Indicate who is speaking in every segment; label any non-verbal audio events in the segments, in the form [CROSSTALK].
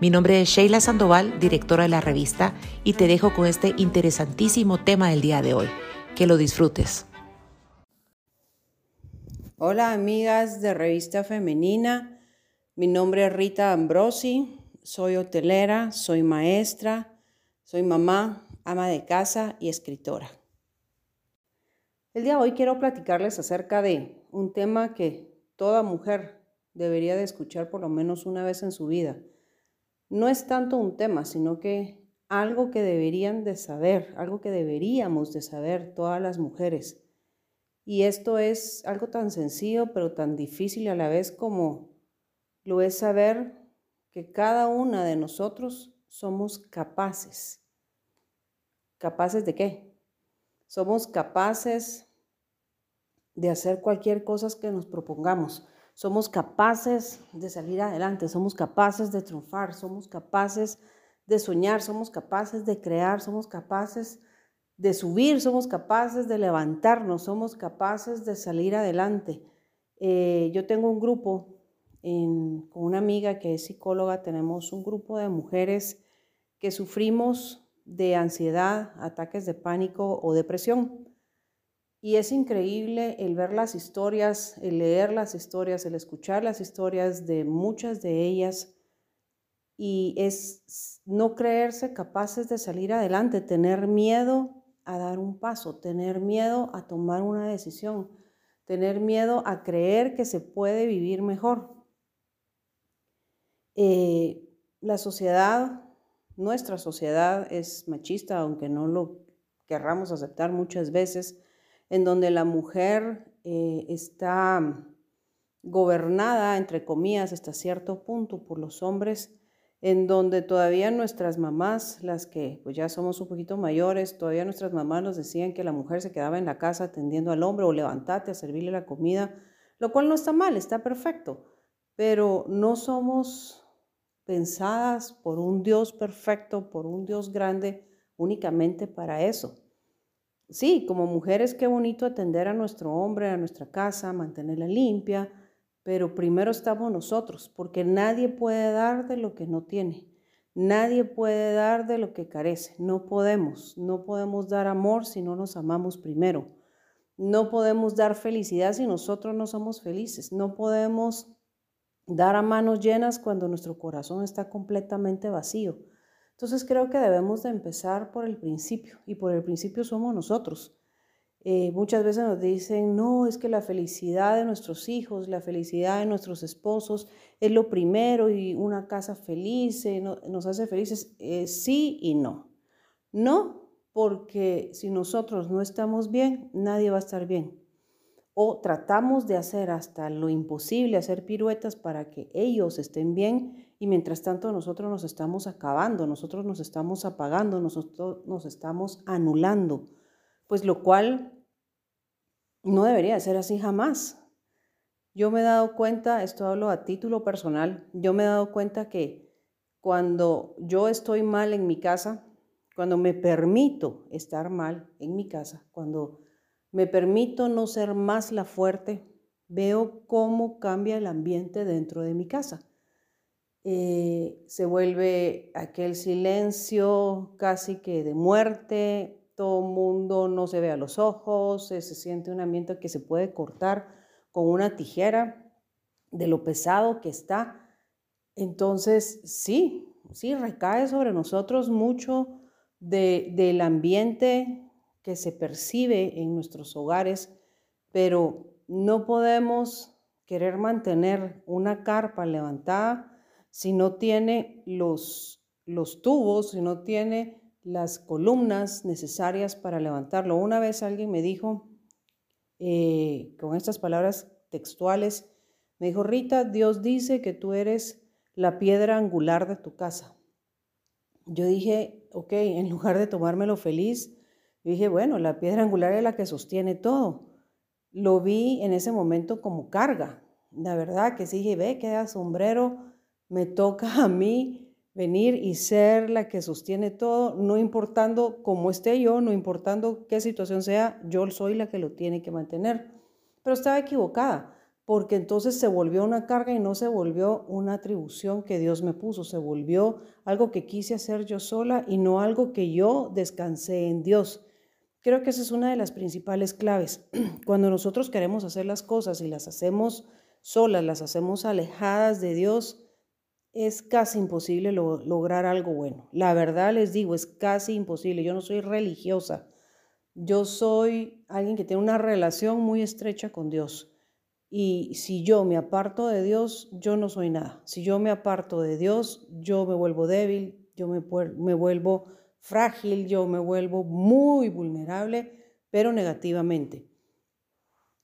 Speaker 1: Mi nombre es Sheila Sandoval, directora de la revista, y te dejo con este interesantísimo tema del día de hoy. Que lo disfrutes.
Speaker 2: Hola amigas de Revista Femenina, mi nombre es Rita Ambrosi, soy hotelera, soy maestra, soy mamá, ama de casa y escritora. El día de hoy quiero platicarles acerca de un tema que toda mujer debería de escuchar por lo menos una vez en su vida no es tanto un tema, sino que algo que deberían de saber, algo que deberíamos de saber todas las mujeres. Y esto es algo tan sencillo, pero tan difícil a la vez como lo es saber que cada una de nosotros somos capaces. ¿Capaces de qué? Somos capaces de hacer cualquier cosa que nos propongamos somos capaces de salir adelante, somos capaces de triunfar, somos capaces de soñar, somos capaces de crear, somos capaces de subir, somos capaces de levantarnos, somos capaces de salir adelante. Eh, yo tengo un grupo con una amiga que es psicóloga, tenemos un grupo de mujeres que sufrimos de ansiedad, ataques de pánico o depresión. Y es increíble el ver las historias, el leer las historias, el escuchar las historias de muchas de ellas. Y es no creerse capaces de salir adelante, tener miedo a dar un paso, tener miedo a tomar una decisión, tener miedo a creer que se puede vivir mejor. Eh, la sociedad, nuestra sociedad es machista, aunque no lo querramos aceptar muchas veces en donde la mujer eh, está gobernada, entre comillas, hasta cierto punto por los hombres, en donde todavía nuestras mamás, las que pues ya somos un poquito mayores, todavía nuestras mamás nos decían que la mujer se quedaba en la casa atendiendo al hombre o levantate a servirle la comida, lo cual no está mal, está perfecto, pero no somos pensadas por un Dios perfecto, por un Dios grande únicamente para eso sí, como mujeres qué bonito atender a nuestro hombre, a nuestra casa, mantenerla limpia, pero primero estamos nosotros, porque nadie puede dar de lo que no tiene. Nadie puede dar de lo que carece. No podemos. No podemos dar amor si no nos amamos primero. No podemos dar felicidad si nosotros no somos felices. No podemos dar a manos llenas cuando nuestro corazón está completamente vacío. Entonces creo que debemos de empezar por el principio y por el principio somos nosotros. Eh, muchas veces nos dicen, no, es que la felicidad de nuestros hijos, la felicidad de nuestros esposos es lo primero y una casa feliz eh, nos hace felices. Eh, sí y no. No, porque si nosotros no estamos bien, nadie va a estar bien. O tratamos de hacer hasta lo imposible, hacer piruetas para que ellos estén bien y mientras tanto nosotros nos estamos acabando, nosotros nos estamos apagando, nosotros nos estamos anulando, pues lo cual no debería ser así jamás. Yo me he dado cuenta, esto hablo a título personal, yo me he dado cuenta que cuando yo estoy mal en mi casa, cuando me permito estar mal en mi casa, cuando me permito no ser más la fuerte, veo cómo cambia el ambiente dentro de mi casa. Eh, se vuelve aquel silencio casi que de muerte, todo el mundo no se ve a los ojos, se, siente un ambiente que se puede cortar con una tijera de lo pesado que está. Entonces, sí, sí, recae sobre nosotros mucho del ambiente que se percibe en nuestros hogares, pero no podemos querer mantener una carpa levantada si no tiene los, los tubos, si no tiene las columnas necesarias para levantarlo. Una vez alguien me dijo, eh, con estas palabras textuales, me dijo, Rita, Dios dice que tú eres la piedra angular de tu casa. Yo dije, ok, en lugar de tomármelo feliz, Y dije, bueno, la piedra angular es la que sostiene todo. Lo vi en ese momento como carga. La verdad que sí dije, ve, queda sombrero, me toca a mí venir y ser la que sostiene todo, no importando cómo esté yo, no importando qué situación sea, yo soy la que lo tiene que mantener. Pero estaba equivocada, porque entonces se volvió una carga y no se volvió una atribución que Dios me puso, se volvió algo que quise hacer yo sola y no algo que yo descansé en Dios. Creo que esa es una de las principales claves. [CLEARS THROAT] Cuando nosotros queremos hacer las cosas y las hacemos solas, las hacemos alejadas de Dios, es casi imposible lograr algo bueno. La verdad les digo, es casi imposible. Yo no soy religiosa. Yo soy alguien que tiene una relación muy estrecha con Dios. Y si yo me aparto de Dios, yo no soy nada. Si yo me aparto de Dios, yo me vuelvo débil, yo me, vuelvo frágil, yo me vuelvo muy vulnerable, pero negativamente.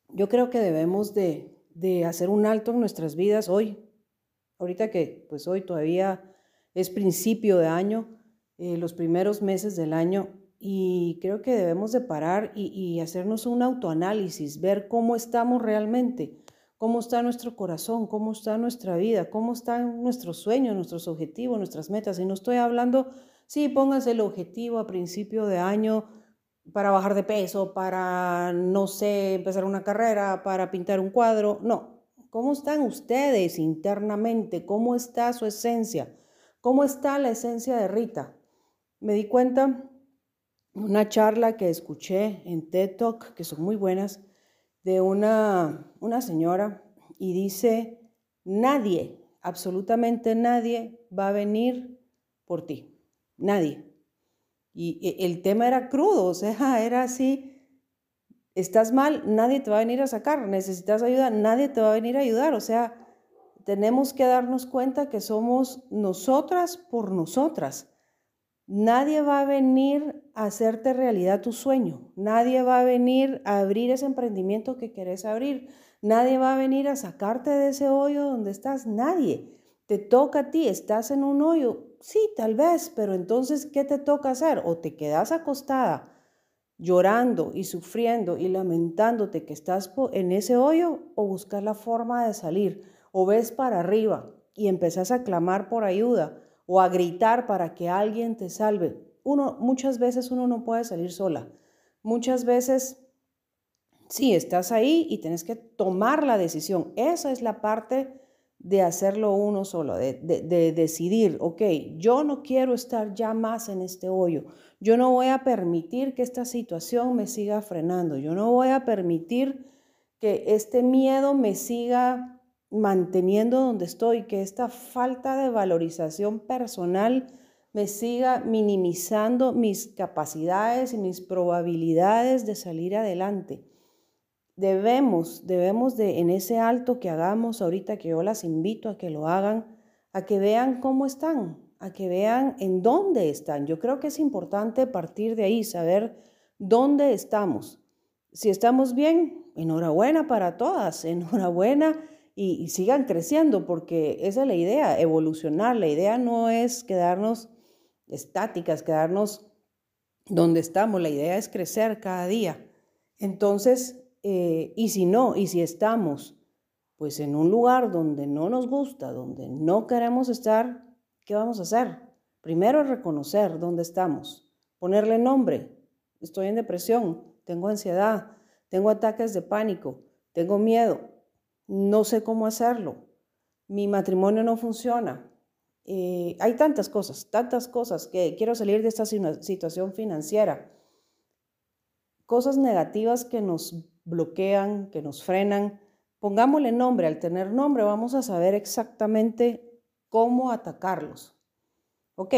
Speaker 2: Yo creo que debemos de, de hacer un alto en nuestras vidas hoy, Ahorita que pues hoy todavía es principio de año, eh, los primeros meses del año, y creo que debemos de parar y, y hacernos un autoanálisis, ver cómo estamos realmente, cómo está nuestro corazón, cómo está nuestra vida, cómo están nuestros sueños, nuestros objetivos, nuestras metas. Y no estoy hablando, sí, pónganse el objetivo a principio de año para bajar de peso, para, no sé, empezar una carrera, para pintar un cuadro. No, ¿Cómo están ustedes internamente? ¿Cómo está su esencia? ¿Cómo está la esencia de Rita? Me di cuenta una charla que escuché en TED Talk, que son muy buenas, de una, una señora y dice, nadie, absolutamente nadie va a venir por ti, nadie. Y el tema era crudo, o sea, [LAUGHS] era así, estás mal, nadie te va a venir a sacar, necesitas ayuda, nadie te va a venir a ayudar. O sea, tenemos que darnos cuenta que somos nosotras por nosotras. Nadie va a venir a hacerte realidad tu sueño. Nadie va a venir a abrir ese emprendimiento que querés abrir. Nadie va a venir a sacarte de ese hoyo donde estás. Nadie. Te toca a ti. Estás en un hoyo. Sí, tal vez, pero entonces, ¿qué te toca hacer? O te quedas acostada llorando y sufriendo y lamentándote que estás en ese hoyo o buscar la forma de salir o ves para arriba y empezás a clamar por ayuda o a gritar para que alguien te salve. Uno muchas veces uno no puede salir sola. Muchas veces sí estás ahí y tienes que tomar la decisión. Esa es la parte de hacerlo uno solo, de, de, decidir, ok, yo no quiero estar ya más en este hoyo, yo no voy a permitir que esta situación me siga frenando, yo no voy a permitir que este miedo me siga manteniendo donde estoy, que esta falta de valorización personal me siga minimizando mis capacidades y mis probabilidades de salir adelante debemos, debemos de en ese alto que hagamos ahorita, que yo las invito a que lo hagan, a que vean cómo están, a que vean en dónde están. Yo creo que es importante partir de ahí, saber dónde estamos. Si estamos bien, enhorabuena para todas, [LAUGHS] enhorabuena y, sigan creciendo, porque esa es la idea, evolucionar. La idea no es quedarnos estáticas, quedarnos donde estamos, la idea es crecer cada día. Entonces, eh, y si no, y si estamos pues en un lugar donde no nos gusta, donde no queremos estar, ¿qué vamos a hacer? Primero reconocer dónde estamos, ponerle nombre. Estoy en depresión, tengo ansiedad, tengo ataques de pánico, tengo miedo, no sé cómo hacerlo, mi matrimonio no funciona. Eh, hay tantas cosas, tantas cosas que quiero salir de esta situación financiera. Cosas negativas que nos bloquean, que nos frenan. Pongámosle nombre, al tener nombre vamos a saber exactamente cómo atacarlos. Ok,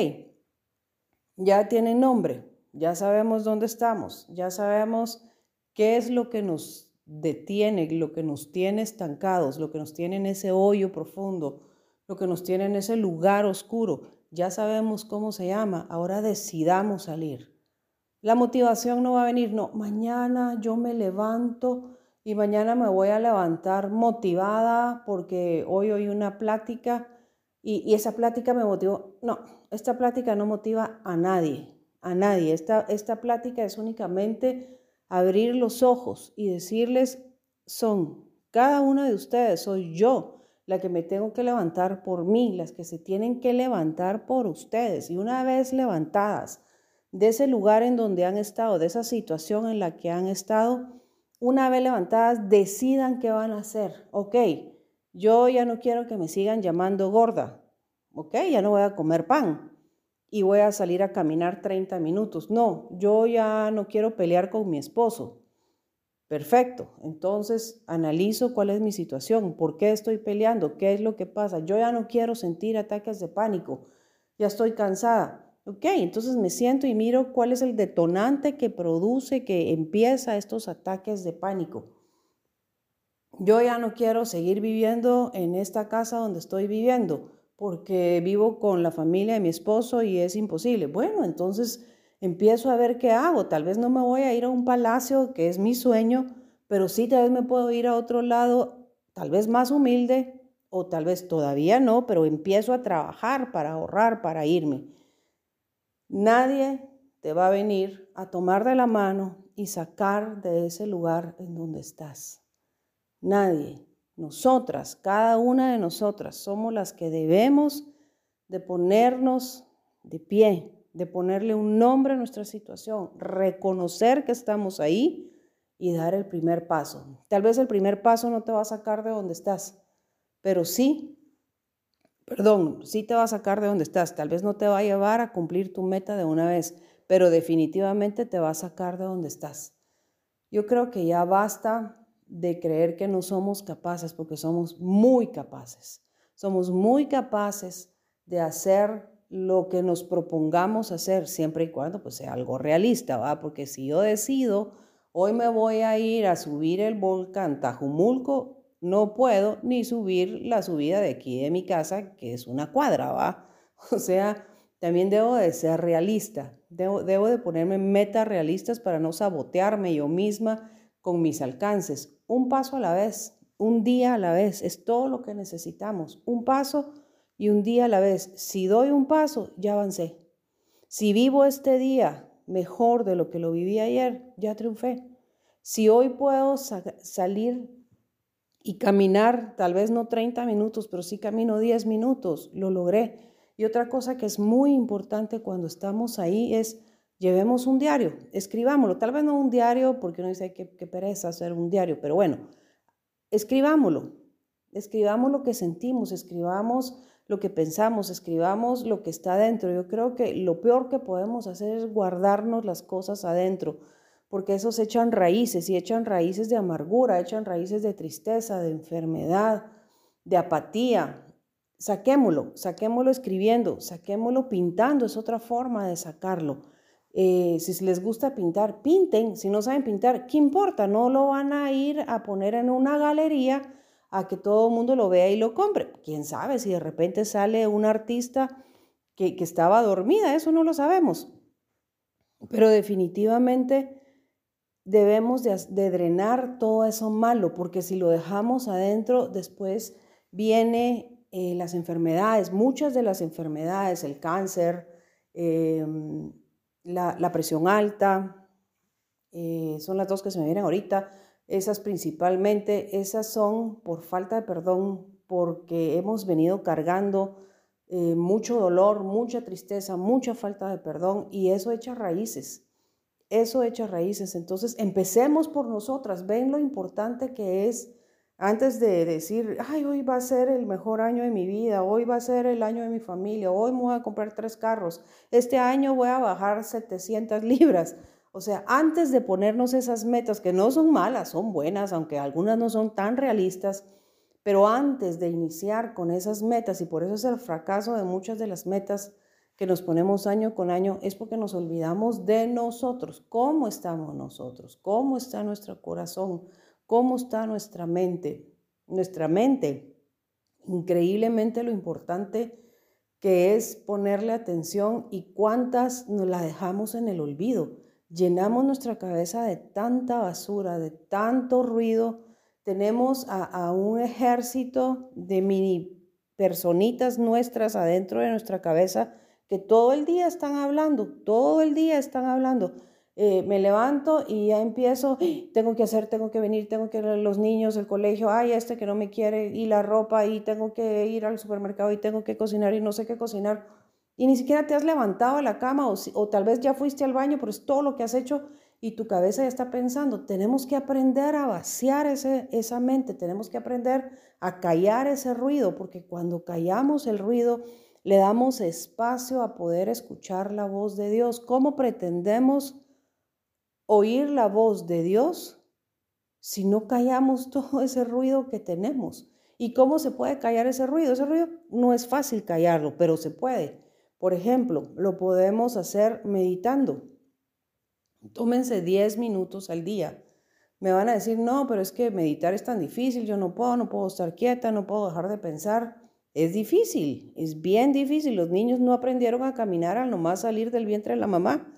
Speaker 2: ya tienen nombre, ya sabemos dónde estamos, ya sabemos qué es lo que nos detiene, lo que nos tiene estancados, lo que nos tiene en ese hoyo profundo, lo que nos tiene en ese lugar oscuro. Ya sabemos cómo se llama, ahora decidamos salir. La motivación no va a venir, no, mañana yo me levanto y mañana me voy a levantar motivada porque hoy oí una plática y, esa plática me motivó. No, esta plática no motiva a nadie. a nadie. Esta, esta plática es únicamente abrir los ojos y decirles, son cada uno de ustedes, soy yo la que me tengo que levantar por mí, las que se tienen que levantar por ustedes. Y una vez levantadas de ese lugar en donde han estado, de esa situación en la que han estado, una vez levantadas, decidan qué van a hacer. Ok, yo ya no quiero que me sigan llamando gorda. Ok, ya no voy a comer pan y voy a salir a caminar 30 minutos. No, yo ya no quiero pelear con mi esposo. Perfecto, entonces analizo cuál es mi situación, por qué estoy peleando, qué es lo que pasa. Yo ya no quiero sentir ataques de pánico, ya estoy cansada. Ok, entonces me siento y miro cuál es el detonante que produce, que empieza estos ataques de pánico. Yo ya no quiero seguir viviendo en esta casa donde estoy viviendo porque vivo con la familia de mi esposo y es imposible. Bueno, entonces empiezo a ver qué hago. Tal vez no me voy a ir a un palacio, que es mi sueño, pero sí tal vez me puedo ir a otro lado, tal vez más humilde o tal vez todavía no, pero empiezo a trabajar para ahorrar, para irme. Nadie te va a venir a tomar de la mano y sacar de ese lugar en donde estás. Nadie. Nosotras, cada una de nosotras, somos las que debemos de ponernos de pie, de ponerle un nombre a nuestra situación, reconocer que estamos ahí y dar el primer paso. Tal vez el primer paso no te va a sacar de donde estás, pero sí perdón, sí te va a sacar de donde estás, tal vez no te va a llevar a cumplir tu meta de una vez, pero definitivamente te va a sacar de donde estás. Yo creo que ya basta de creer que no somos capaces, porque somos muy capaces. Somos muy capaces de hacer lo que nos propongamos hacer, siempre y cuando pues, sea algo realista, ¿va? Porque si yo decido, hoy me voy a ir a subir el volcán Tajumulco, no puedo ni subir la subida de aquí de mi casa, que es una cuadra, ¿va? [LAUGHS] O sea, también debo de ser realista, debo, de ponerme metas realistas para no sabotearme yo misma con mis alcances. Un paso a la vez, un día a la vez, es todo lo que necesitamos. Un paso y un día a la vez. Si doy un paso, ya avancé. Si vivo este día mejor de lo que lo viví ayer, ya triunfé. Si hoy puedo salir y caminar, tal vez no 30 minutos, pero sí camino 10 minutos, lo logré. Y otra cosa que es muy importante cuando estamos ahí es llevemos un diario, escribámoslo, tal vez no un diario porque uno dice que, que pereza hacer un diario, pero bueno, escribámoslo, escribamos lo que sentimos, escribamos lo que pensamos, escribamos lo que está adentro. Yo creo que lo peor que podemos hacer es guardarnos las cosas adentro porque esos echan raíces y echan raíces de amargura, echan raíces de tristeza, de enfermedad, de apatía. Saquémoslo, saquémoslo escribiendo, saquémoslo pintando, es otra forma de sacarlo. Eh, si les gusta pintar, pinten. Si no saben pintar, ¿qué importa? No lo van a ir a poner en una galería a que todo el mundo lo vea y lo compre. ¿Quién sabe si de repente sale un artista que, que estaba dormida? Eso no lo sabemos. Pero definitivamente debemos de, drenar todo eso malo, porque si lo dejamos adentro, después viene eh, las enfermedades, muchas de las enfermedades, el cáncer, em, la, presión alta, eh, son las dos que se me vienen ahorita, esas principalmente, esas son por falta de perdón, porque hemos venido cargando eh, mucho dolor, mucha tristeza, mucha falta de perdón y eso echa raíces eso echa raíces. Entonces, empecemos por nosotras. Ven lo importante que es antes de decir, ay, hoy va a ser el mejor año de mi vida, hoy va a ser el año de mi familia, hoy me voy a comprar tres carros, este año voy a bajar 700 [LAUGHS] libras. O sea, antes de ponernos esas metas, que no son malas, son buenas, aunque algunas no son tan realistas, pero antes de iniciar con esas metas, y por eso es el fracaso de muchas de las metas que nos ponemos año con año es porque nos olvidamos de nosotros, cómo estamos nosotros, cómo está nuestro corazón, cómo está nuestra mente. Nuestra mente, increíblemente lo importante que es ponerle atención y cuántas nos la dejamos en el olvido. Llenamos nuestra cabeza de tanta basura, de tanto ruido. Tenemos a, a un ejército de mini personitas nuestras adentro de nuestra cabeza que todo el día están hablando, todo el día están hablando. Eh, me levanto y ya empiezo, tengo que hacer, tengo que venir, tengo que ir a los niños, el colegio, ay, este que no me quiere, y la ropa, y tengo que ir al supermercado, y tengo que cocinar, y no sé qué cocinar. Y ni siquiera te has levantado de la cama, o, o tal vez ya fuiste al baño, pero es todo lo que has hecho y tu cabeza ya está pensando. Tenemos que aprender a vaciar ese, esa mente, tenemos que aprender a callar ese ruido, porque cuando callamos el ruido, le damos espacio a poder escuchar la voz de Dios. ¿Cómo pretendemos oír la voz de Dios si no callamos [LAUGHS] todo ese ruido que tenemos? ¿Y cómo se puede callar ese ruido? Ese ruido no es fácil callarlo, pero se puede. Por ejemplo, lo podemos hacer meditando. Tómense 10 minutos al día. Me van a decir, no, pero es que meditar es tan difícil, yo no puedo, no puedo estar quieta, no puedo dejar de pensar. Es difícil, es bien difícil. Los niños no aprendieron a caminar al nomás salir del vientre de la mamá.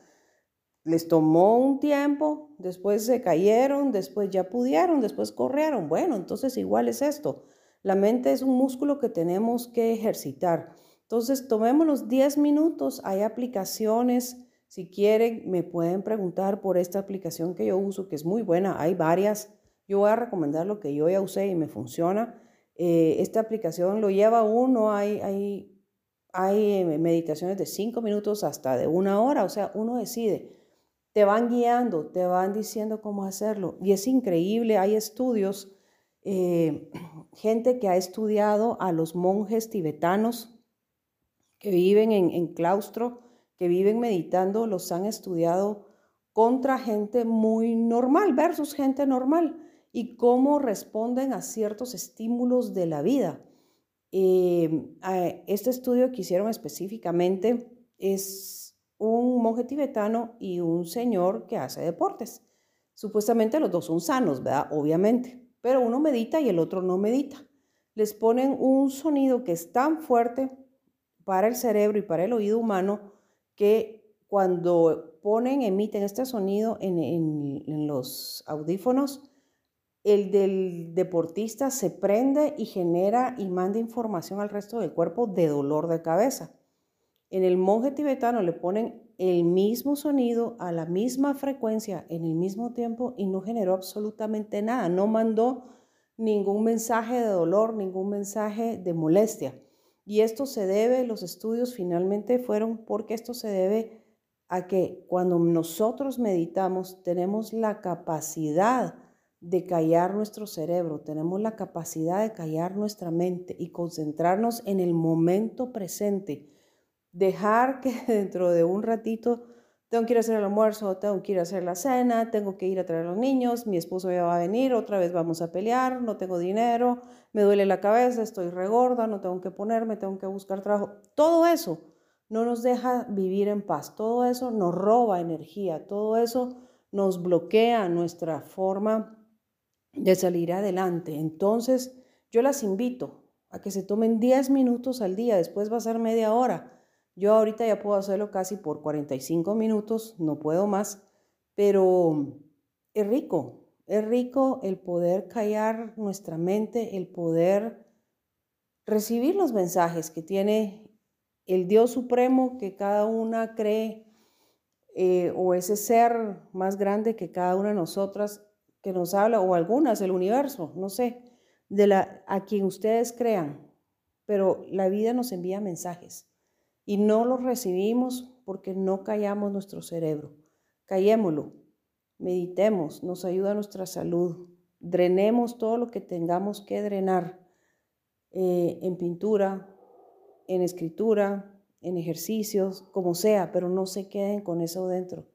Speaker 2: Les tomó un tiempo, después se cayeron, después ya pudieron, después corrieron. Bueno, entonces igual es esto. La mente es un músculo que tenemos que ejercitar. Entonces, tomémonos 10 minutos. Hay aplicaciones. Si quieren, me pueden preguntar por esta aplicación que yo uso, que es muy buena. Hay varias. Yo voy a recomendar lo que yo ya usé y me funciona. Eh, esta aplicación lo lleva uno, hay, hay, hay eh, meditaciones de cinco minutos hasta de una hora, o sea, uno decide. Te van guiando, te van diciendo cómo hacerlo. Y es increíble, hay estudios, eh, [CLEARS THROAT] gente que ha estudiado a los monjes tibetanos que viven en, claustro, que viven meditando, los han estudiado contra gente muy normal versus gente normal y cómo responden a ciertos estímulos de la vida. Eh, este estudio que hicieron específicamente es un monje tibetano y un señor que hace deportes. Supuestamente los dos son sanos, ¿verdad? Obviamente, pero uno medita y el otro no medita. Les ponen un sonido que es tan fuerte para el cerebro y para el oído humano que cuando ponen, emiten este sonido en, en los audífonos, el del deportista se prende y genera y manda información al resto del cuerpo de dolor de cabeza. En el monje tibetano le ponen el mismo sonido a la misma frecuencia en el mismo tiempo y no generó absolutamente nada, no mandó ningún mensaje de dolor, ningún mensaje de molestia. Y esto se debe, los estudios finalmente fueron porque esto se debe a que cuando nosotros meditamos tenemos la capacidad de callar nuestro cerebro, tenemos la capacidad de callar nuestra mente y concentrarnos en el momento presente. Dejar que [LAUGHS] dentro de un ratito tengo que ir a hacer el almuerzo, tengo que ir a hacer la cena, tengo que ir a traer a los niños, mi esposo ya va a venir, otra vez vamos a pelear, no tengo dinero, me duele la cabeza, estoy regorda, no tengo que ponerme, tengo que buscar trabajo. Todo eso no nos deja vivir en paz, todo eso nos roba energía, todo eso nos bloquea nuestra forma de salir adelante. Entonces, yo las invito a que se tomen 10 minutos al día, después va a ser media hora. Yo ahorita ya puedo hacerlo casi por 45 minutos, no puedo más, pero es rico, es rico el poder callar nuestra mente, el poder recibir los mensajes que tiene el Dios Supremo que cada una cree, eh, o ese ser más grande que cada una de nosotras que nos habla, o algunas, el universo, no sé, de la, a quien ustedes crean, pero la vida nos envía mensajes y no los recibimos porque no callamos nuestro cerebro. Callémoslo, meditemos, nos ayuda a nuestra salud, drenemos todo lo que tengamos que drenar eh, en pintura, en escritura, en ejercicios, como sea, pero no se queden con eso dentro.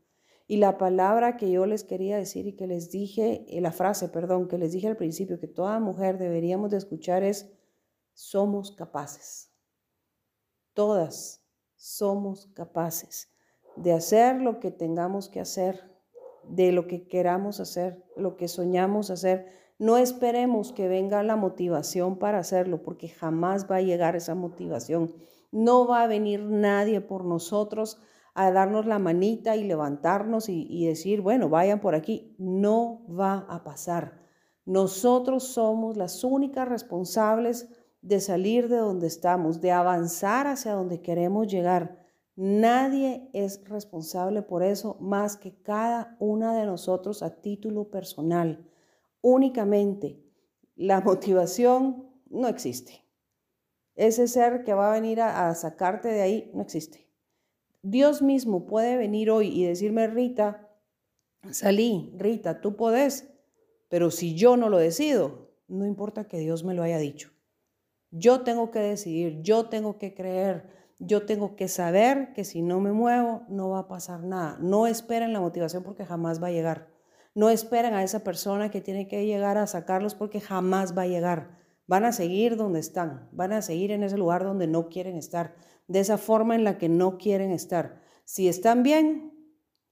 Speaker 2: Y la palabra que yo les quería decir y que les dije, eh, la frase, perdón, que les dije al principio, que toda mujer deberíamos de escuchar es, somos capaces. Todas somos capaces de hacer lo que tengamos que hacer, de lo que queramos hacer, lo que soñamos hacer. No esperemos que venga la motivación para hacerlo, porque jamás va a llegar esa motivación. No va a venir nadie por nosotros a darnos la manita y levantarnos y, decir, bueno, vayan por aquí. No va a pasar. Nosotros somos las únicas responsables de salir de donde estamos, de avanzar hacia donde queremos llegar. Nadie es responsable por eso más que cada una de nosotros a título personal. Únicamente la [LAUGHS] motivación no existe. Ese ser que va a venir a, sacarte de ahí no existe. Dios mismo puede venir hoy y decirme, Rita, salí, Rita, tú podés, pero si yo no lo decido, no importa que Dios me lo haya dicho. Yo tengo que decidir, yo tengo que creer, yo tengo que saber que si no me muevo no va a pasar nada. No esperen la motivación porque jamás va a llegar. No esperen a esa persona que tiene que llegar a sacarlos porque jamás va a llegar. Van a seguir donde están, van a seguir en ese lugar donde no quieren estar, de esa forma en la que no quieren estar. Si están bien,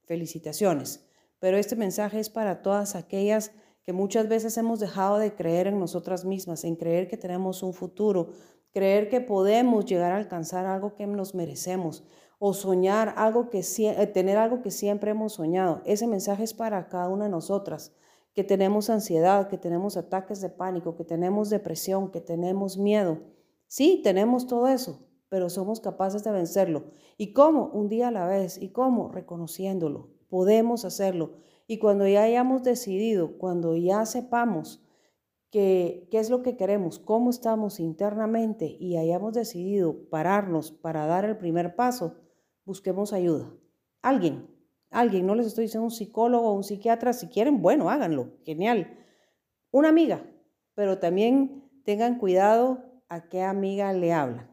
Speaker 2: felicitaciones. Pero este mensaje es para todas aquellas que muchas veces hemos dejado de creer en nosotras mismas, en creer que tenemos un futuro, creer que podemos llegar a alcanzar algo que nos merecemos o soñar algo que eh, tener algo que siempre hemos soñado. Ese mensaje es para cada una de nosotras que tenemos ansiedad, que tenemos ataques de pánico, que tenemos depresión, que tenemos miedo. Sí, tenemos todo eso, pero somos capaces de vencerlo. ¿Y cómo? Un día a la vez. ¿Y cómo? Reconociéndolo. Podemos hacerlo. Y cuando ya hayamos decidido, cuando ya sepamos qué es lo que queremos, cómo estamos internamente y hayamos decidido pararnos para dar el primer paso, busquemos ayuda. Alguien, alguien, no les estoy diciendo un psicólogo o un psiquiatra, si quieren, bueno, háganlo, genial. Una amiga, pero también tengan cuidado a qué amiga le hablan.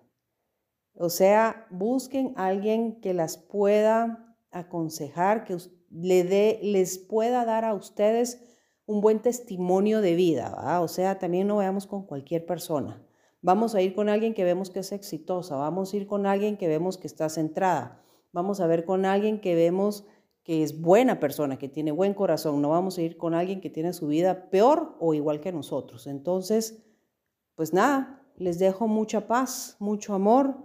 Speaker 2: O sea, busquen a alguien que las pueda aconsejar, que le dé, les pueda dar a ustedes un buen testimonio de vida, o sea, también no vayamos con cualquier persona. Vamos a ir con alguien que vemos que es exitosa, vamos a ir con alguien que vemos que está centrada, vamos a ver con alguien que vemos que es buena persona, que tiene buen corazón, no vamos a ir con alguien que tiene su vida peor o igual que nosotros. Entonces, pues nada, les dejo mucha paz, mucho amor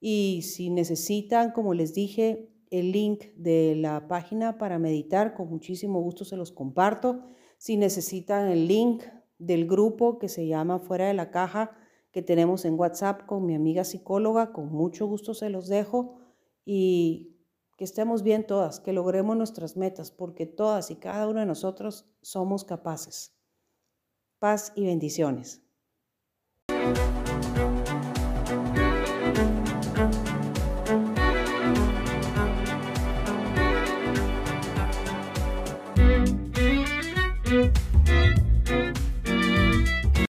Speaker 2: y si necesitan, como les dije, el link de la página para meditar, con muchísimo gusto se los comparto. Si necesitan el link del grupo que se llama Fuera de la Caja, que tenemos en WhatsApp con mi amiga psicóloga, con mucho gusto se los dejo y que estemos bien todas, que logremos nuestras metas, porque todas y cada uno de nosotros somos capaces. Paz y bendiciones.